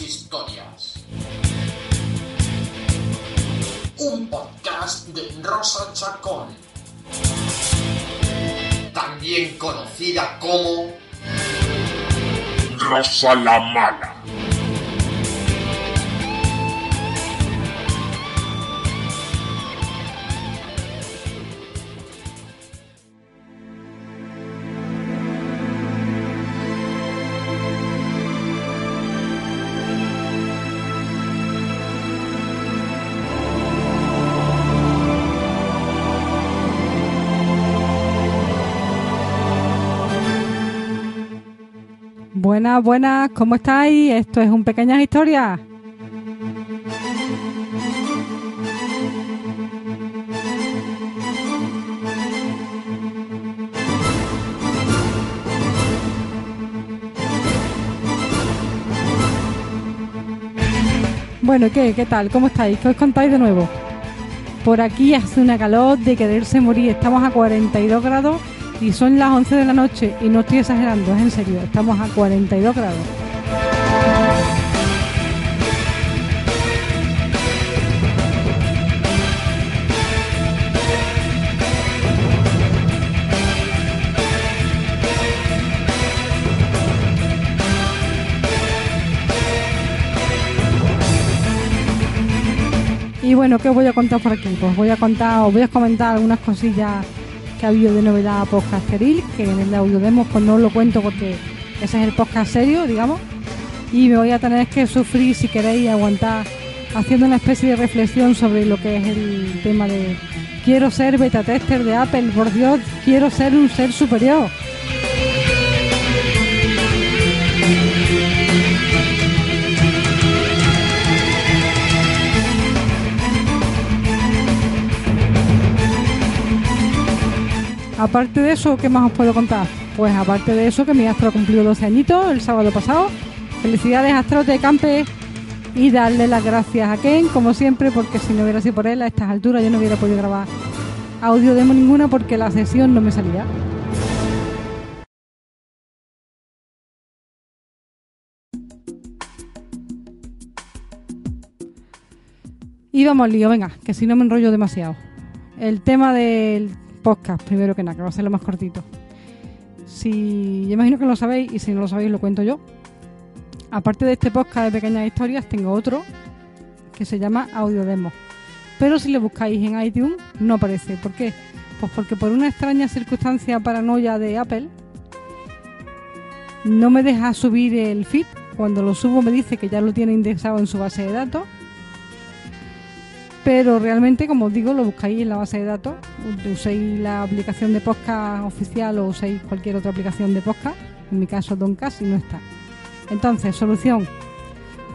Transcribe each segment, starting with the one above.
Historias. Un podcast de Rosa Chacón. También conocida como Rosa la Mala. Buenas, buenas, ¿cómo estáis? Esto es un Pequeñas Historias. Bueno, ¿qué? ¿Qué tal? ¿Cómo estáis? ¿Qué os contáis de nuevo? Por aquí hace una calor de quererse morir. Estamos a 42 grados y son las 11 de la noche y no estoy exagerando, es en serio. Estamos a 42 grados. Y bueno, ¿qué os voy a contar por aquí? Pues voy a contar, os voy a comentar algunas cosillas ha habido de novedad podcasteril, que en el audio demo pues no lo cuento porque ese es el podcast serio, digamos. Y me voy a tener que sufrir, si queréis, aguantar haciendo una especie de reflexión sobre lo que es el tema de quiero ser beta tester de Apple, por Dios, quiero ser un ser superior. Aparte de eso, ¿qué más os puedo contar? Pues aparte de eso, que mi astro ha cumplido 12 añitos el sábado pasado. Felicidades, astros de Campe. Y darle las gracias a Ken, como siempre, porque si no hubiera sido por él a estas alturas yo no hubiera podido grabar audio demo ninguna porque la sesión no me salía. Y vamos al lío, venga, que si no me enrollo demasiado. El tema del podcast, primero que nada, que va a ser lo más cortito. Si, yo imagino que lo sabéis y si no lo sabéis lo cuento yo. Aparte de este podcast de pequeñas historias, tengo otro que se llama Audio Demo. Pero si lo buscáis en iTunes, no aparece. ¿Por qué? Pues porque por una extraña circunstancia paranoia de Apple, no me deja subir el feed. Cuando lo subo me dice que ya lo tiene indexado en su base de datos pero realmente, como os digo, lo buscáis en la base de datos, uséis la aplicación de podcast oficial o uséis cualquier otra aplicación de podcast, en mi caso Doncast y no está. Entonces, solución,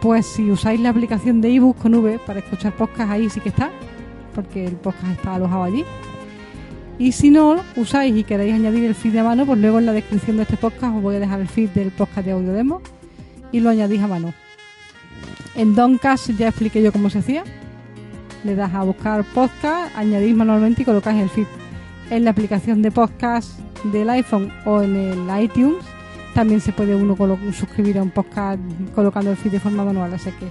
pues si usáis la aplicación de ebook con V para escuchar podcast, ahí sí que está, porque el podcast está alojado allí. Y si no usáis y queréis añadir el feed de mano, pues luego en la descripción de este podcast os voy a dejar el feed del podcast de audio demo y lo añadís a mano. En Doncast ya expliqué yo cómo se hacía le das a buscar podcast, añadís manualmente y colocáis el feed. En la aplicación de podcast del iPhone o en el iTunes también se puede uno suscribir a un podcast colocando el feed de forma manual, así que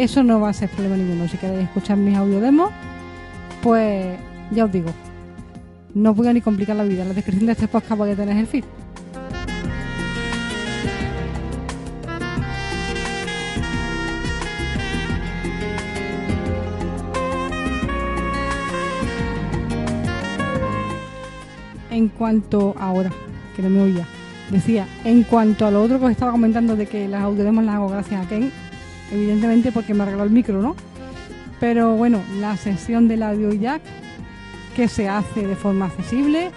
eso no va a ser problema ninguno. Si queréis escuchar mis audio demos, pues ya os digo, no voy a ni complicar la vida. En la descripción de este podcast voy a tener el feed. En cuanto ahora, que no me oía, Decía, en cuanto a lo otro que os estaba comentando de que las audiodemas las hago gracias a Ken, evidentemente porque me arregló el micro, ¿no? Pero bueno, la sesión del audio jack que se hace de forma accesible,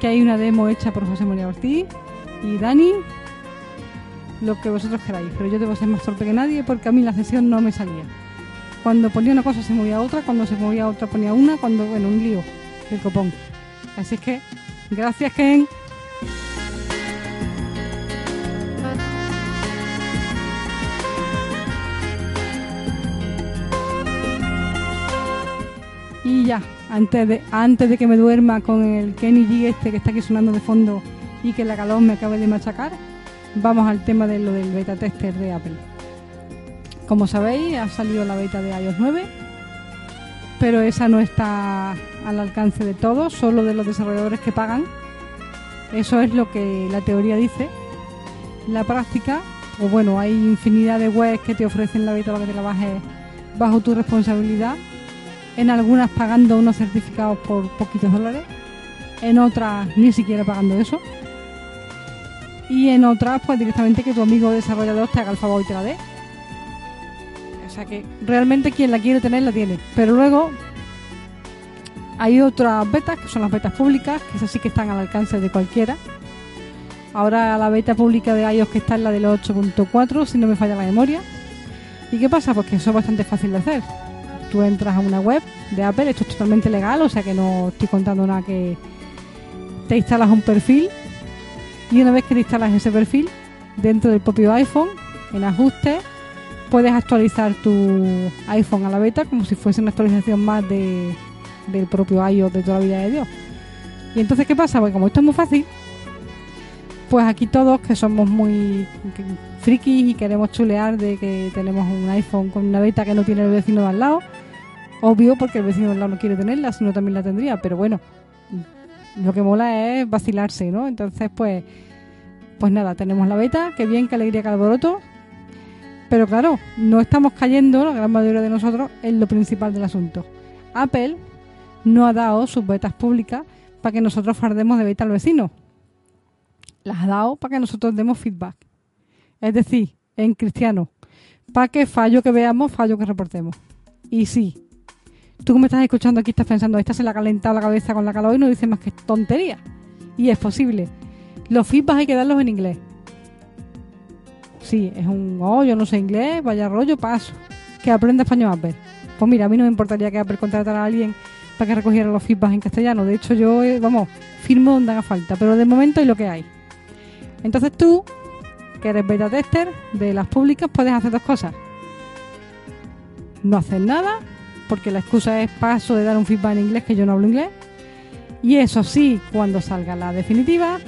que hay una demo hecha por José María Ortiz y Dani, lo que vosotros queráis, pero yo debo ser más torpe que nadie porque a mí la sesión no me salía. Cuando ponía una cosa se movía otra, cuando se movía otra ponía una, cuando, bueno, un lío, el copón. Así es que, gracias Ken. Y ya, antes de, antes de que me duerma con el Kenny G este que está aquí sonando de fondo y que la calor me acabe de machacar, vamos al tema de lo del beta tester de Apple. Como sabéis, ha salido la beta de iOS 9, pero esa no está al alcance de todos, solo de los desarrolladores que pagan. Eso es lo que la teoría dice. La práctica, o bueno, hay infinidad de webs que te ofrecen la beta para que te la bajes bajo tu responsabilidad en algunas pagando unos certificados por poquitos dólares, en otras ni siquiera pagando eso, y en otras pues directamente que tu amigo desarrollador te haga el favor y te la dé. O sea que realmente quien la quiere tener la tiene, pero luego hay otras betas que son las betas públicas, que esas sí que están al alcance de cualquiera. Ahora la beta pública de iOS que está en la del 8.4, si no me falla la memoria. ¿Y qué pasa? Pues que eso es bastante fácil de hacer tú entras a una web de Apple, esto es totalmente legal, o sea que no estoy contando nada que te instalas un perfil y una vez que te instalas ese perfil, dentro del propio iPhone, en ajustes, puedes actualizar tu iPhone a la beta como si fuese una actualización más de, del propio iOS de toda la vida de Dios. Y entonces, ¿qué pasa? Pues como esto es muy fácil, pues aquí todos que somos muy frikis y queremos chulear de que tenemos un iPhone con una beta que no tiene el vecino de al lado, Obvio porque el vecino del lado no quiere tenerla, sino también la tendría, pero bueno, lo que mola es vacilarse, ¿no? Entonces, pues, pues nada, tenemos la beta, qué bien, qué alegría, qué alboroto. Pero claro, no estamos cayendo, la gran mayoría de nosotros, en lo principal del asunto. Apple no ha dado sus betas públicas para que nosotros fardemos de beta al vecino. Las ha dado para que nosotros demos feedback. Es decir, en cristiano, para que fallo que veamos, fallo que reportemos. Y sí, tú que me estás escuchando aquí estás pensando, esta se le ha calentado la cabeza con la calor y no dice más que tontería. Y es posible. Los feedbacks hay que darlos en inglés. Sí, es un, oh, yo no sé inglés, vaya rollo, paso. Que aprenda español Apple. Pues mira, a mí no me importaría que Apple contratara a alguien para que recogiera los feedbacks en castellano. De hecho, yo, eh, vamos, firmo donde haga falta. Pero de momento hay lo que hay. Entonces tú, que eres beta tester de las públicas, puedes hacer dos cosas. No hacer nada porque la excusa es paso de dar un feedback en inglés que yo no hablo inglés. Y eso sí, cuando salga la definitiva,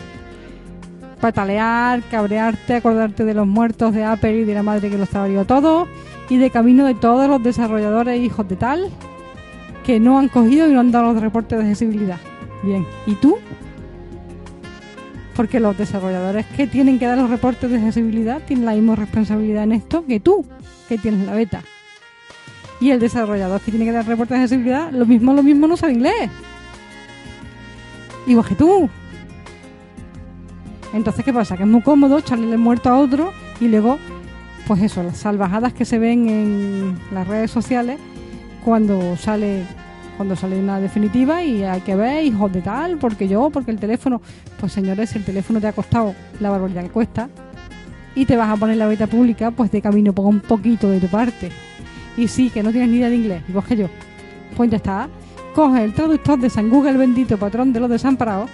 patalear, cabrearte, acordarte de los muertos de Apple y de la madre que los trabaría todo, y de camino de todos los desarrolladores hijos de tal que no han cogido y no han dado los reportes de accesibilidad. Bien, ¿y tú? Porque los desarrolladores que tienen que dar los reportes de accesibilidad tienen la misma responsabilidad en esto que tú, que tienes la beta. Y el desarrollador que tiene que dar reportes de accesibilidad, lo mismo, lo mismo no sabe inglés. Igual que tú. Entonces, ¿qué pasa? Que es muy cómodo echarle el muerto a otro y luego, pues eso, las salvajadas que se ven en las redes sociales cuando sale cuando sale una definitiva y hay que ver, hijos de tal, porque yo, porque el teléfono, pues señores, el teléfono te ha costado la barbaridad que cuesta y te vas a poner la beta pública, pues de camino ponga un poquito de tu parte y sí, que no tienes ni idea de inglés, igual que yo, pues ya está. Coge el traductor de San Google, bendito patrón de los desamparados,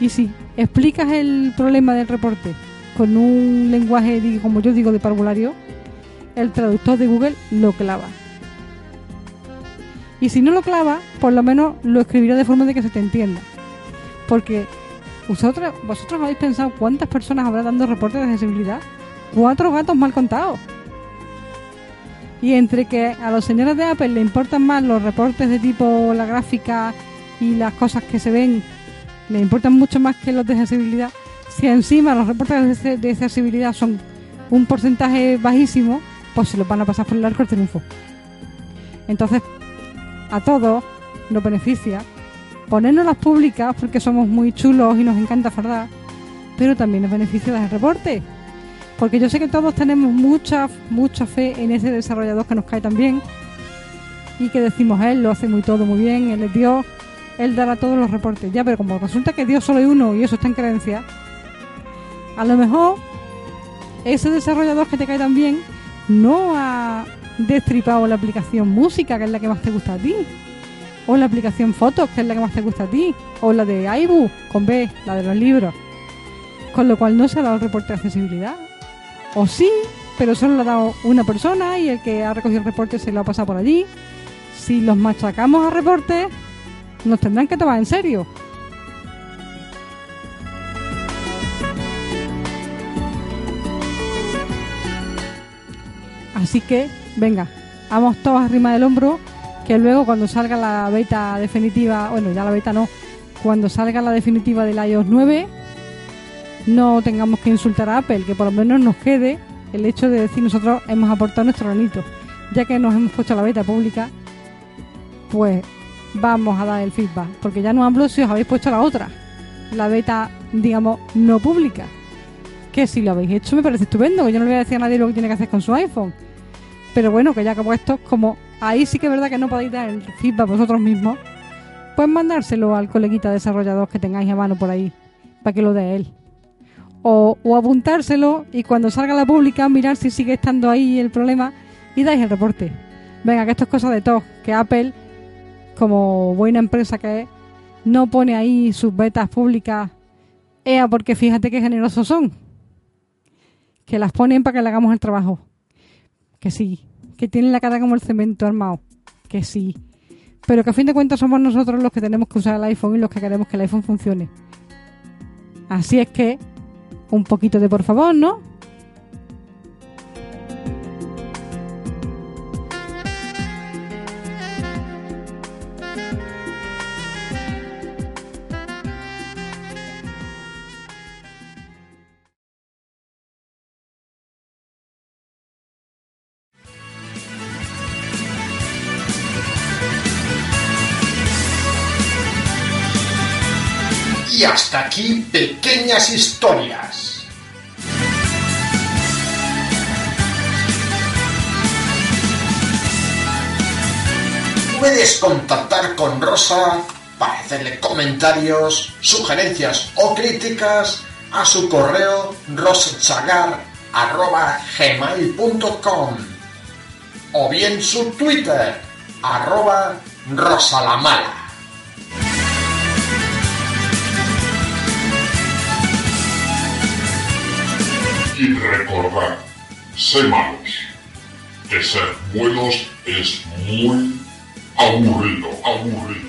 y sí, explicas el problema del reporte con un lenguaje, como yo digo, de parvulario, el traductor de Google lo clava. Y si no lo clava, por lo menos lo escribirá de forma de que se te entienda. Porque vosotros, vosotros habéis pensado cuántas personas habrá dando reportes de accesibilidad. Cuatro gatos mal contados. Y entre que a los señores de Apple le importan más los reportes de tipo la gráfica y las cosas que se ven, le importan mucho más que los de accesibilidad, si encima los reportes de accesibilidad son un porcentaje bajísimo, pues se los van a pasar por el arco del triunfo. Entonces, a todos nos beneficia ponernos las públicas porque somos muy chulos y nos encanta fardar pero también nos beneficia dar el reporte. Porque yo sé que todos tenemos mucha, mucha fe en ese desarrollador que nos cae tan bien y que decimos, él lo hace muy todo muy bien, él es Dios, él dará todos los reportes. Ya, pero como resulta que Dios solo hay uno y eso está en creencia, a lo mejor ese desarrollador que te cae tan bien no ha destripado la aplicación música, que es la que más te gusta a ti, o la aplicación fotos, que es la que más te gusta a ti, o la de iBook con B, la de los libros. Con lo cual no se ha dado el reporte de accesibilidad. O sí, pero solo lo ha dado una persona y el que ha recogido el reporte se lo ha pasado por allí. Si los machacamos a reporte, nos tendrán que tomar en serio. Así que, venga, vamos todos arriba del hombro, que luego cuando salga la beta definitiva, bueno, ya la beta no, cuando salga la definitiva del iOS 9, no tengamos que insultar a Apple, que por lo menos nos quede el hecho de decir nosotros hemos aportado nuestro granito. Ya que nos hemos puesto la beta pública, pues vamos a dar el feedback. Porque ya no hablo si os habéis puesto la otra, la beta, digamos, no pública. Que si lo habéis hecho me parece estupendo, que yo no le voy a decir a nadie lo que tiene que hacer con su iPhone. Pero bueno, que ya que puesto, como ahí sí que es verdad que no podéis dar el feedback vosotros mismos, pues mandárselo al coleguita desarrollador que tengáis a mano por ahí, para que lo dé él. O, o apuntárselo y cuando salga la pública mirar si sigue estando ahí el problema y dais el reporte. Venga, que esto es cosa de todos, que Apple, como buena empresa que es, no pone ahí sus betas públicas, ea porque fíjate qué generosos son. Que las ponen para que le hagamos el trabajo. Que sí. Que tienen la cara como el cemento armado. Que sí. Pero que a fin de cuentas somos nosotros los que tenemos que usar el iPhone y los que queremos que el iPhone funcione. Así es que, un poquito de por favor, ¿no? Y hasta aquí pequeñas historias. Puedes contactar con Rosa para hacerle comentarios, sugerencias o críticas a su correo rosachagar.gmail.com o bien su Twitter arroba rosalamala. Y recordad, sé malos, que ser buenos es muy aburrido, aburrido.